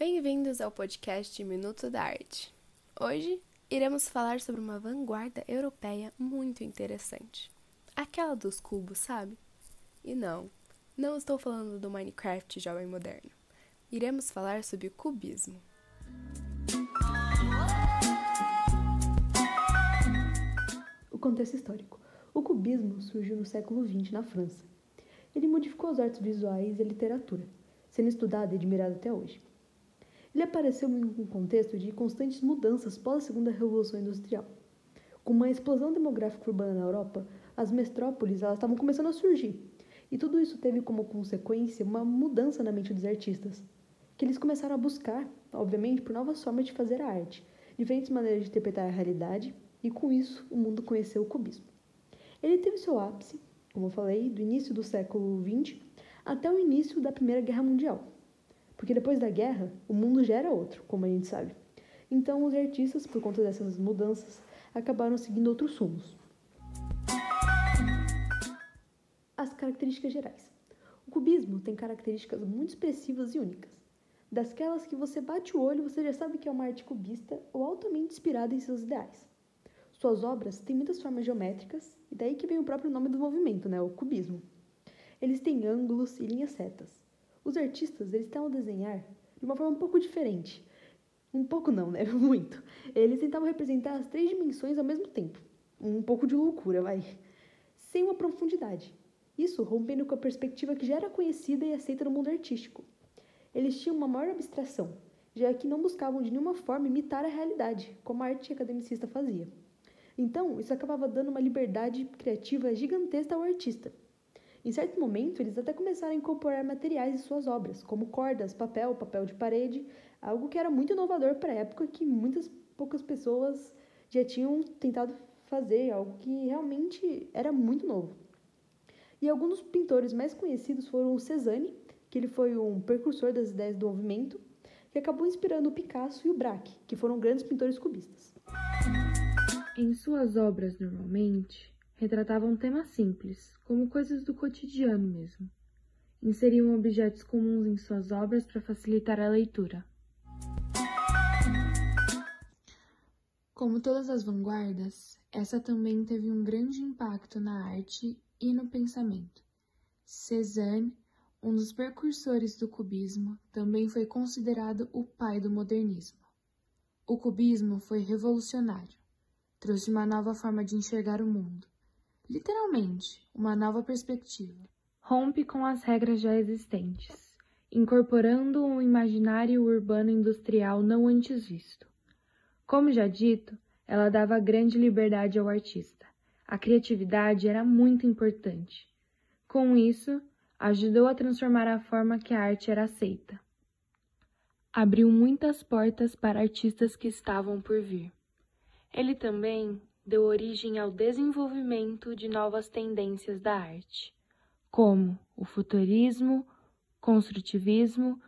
Bem-vindos ao podcast Minuto da Arte. Hoje iremos falar sobre uma vanguarda europeia muito interessante. Aquela dos cubos, sabe? E não, não estou falando do Minecraft jovem moderno. Iremos falar sobre o cubismo. O contexto histórico. O cubismo surgiu no século XX na França. Ele modificou as artes visuais e a literatura, sendo estudado e admirado até hoje. Ele apareceu em um contexto de constantes mudanças pós a Segunda Revolução Industrial. Com uma explosão demográfica urbana na Europa, as metrópoles elas estavam começando a surgir. E tudo isso teve como consequência uma mudança na mente dos artistas, que eles começaram a buscar, obviamente, por novas formas de fazer a arte, diferentes maneiras de interpretar a realidade, e com isso o mundo conheceu o cubismo. Ele teve seu ápice, como eu falei, do início do século XX até o início da Primeira Guerra Mundial. Porque depois da guerra, o mundo já era outro, como a gente sabe. Então, os artistas, por conta dessas mudanças, acabaram seguindo outros rumos. As características gerais. O cubismo tem características muito expressivas e únicas. Dasquelas que você bate o olho, você já sabe que é uma arte cubista ou altamente inspirada em seus ideais. Suas obras têm muitas formas geométricas, e daí que vem o próprio nome do movimento, né, o cubismo. Eles têm ângulos e linhas retas. Os artistas, eles tentam desenhar de uma forma um pouco diferente. Um pouco não, né? Muito. Eles tentavam representar as três dimensões ao mesmo tempo. Um pouco de loucura, vai. Sem uma profundidade. Isso rompendo com a perspectiva que já era conhecida e aceita no mundo artístico. Eles tinham uma maior abstração, já que não buscavam de nenhuma forma imitar a realidade, como a arte academicista fazia. Então, isso acabava dando uma liberdade criativa gigantesca ao artista, em certo momento, eles até começaram a incorporar materiais em suas obras, como cordas, papel, papel de parede, algo que era muito inovador para a época que muitas poucas pessoas já tinham tentado fazer, algo que realmente era muito novo. E alguns dos pintores mais conhecidos foram o Cezanne, que ele foi um precursor das ideias do movimento, que acabou inspirando o Picasso e o Braque, que foram grandes pintores cubistas. Em suas obras, normalmente, retratavam temas simples, como coisas do cotidiano mesmo. Inseriam objetos comuns em suas obras para facilitar a leitura. Como todas as vanguardas, essa também teve um grande impacto na arte e no pensamento. Cézanne, um dos precursores do cubismo, também foi considerado o pai do modernismo. O cubismo foi revolucionário, trouxe uma nova forma de enxergar o mundo literalmente, uma nova perspectiva. Rompe com as regras já existentes, incorporando um imaginário urbano industrial não antes visto. Como já dito, ela dava grande liberdade ao artista. A criatividade era muito importante. Com isso, ajudou a transformar a forma que a arte era aceita. Abriu muitas portas para artistas que estavam por vir. Ele também deu origem ao desenvolvimento de novas tendências da arte, como o futurismo, construtivismo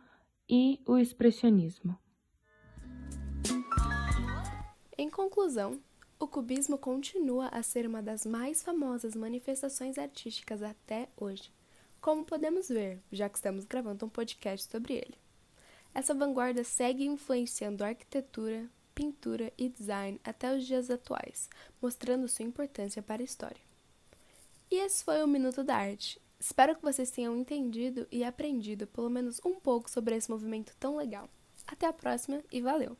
e o expressionismo. Em conclusão, o cubismo continua a ser uma das mais famosas manifestações artísticas até hoje, como podemos ver, já que estamos gravando um podcast sobre ele. Essa vanguarda segue influenciando a arquitetura, pintura e design até os dias atuais, mostrando sua importância para a história. E esse foi o Minuto da Arte. Espero que vocês tenham entendido e aprendido pelo menos um pouco sobre esse movimento tão legal. Até a próxima e valeu!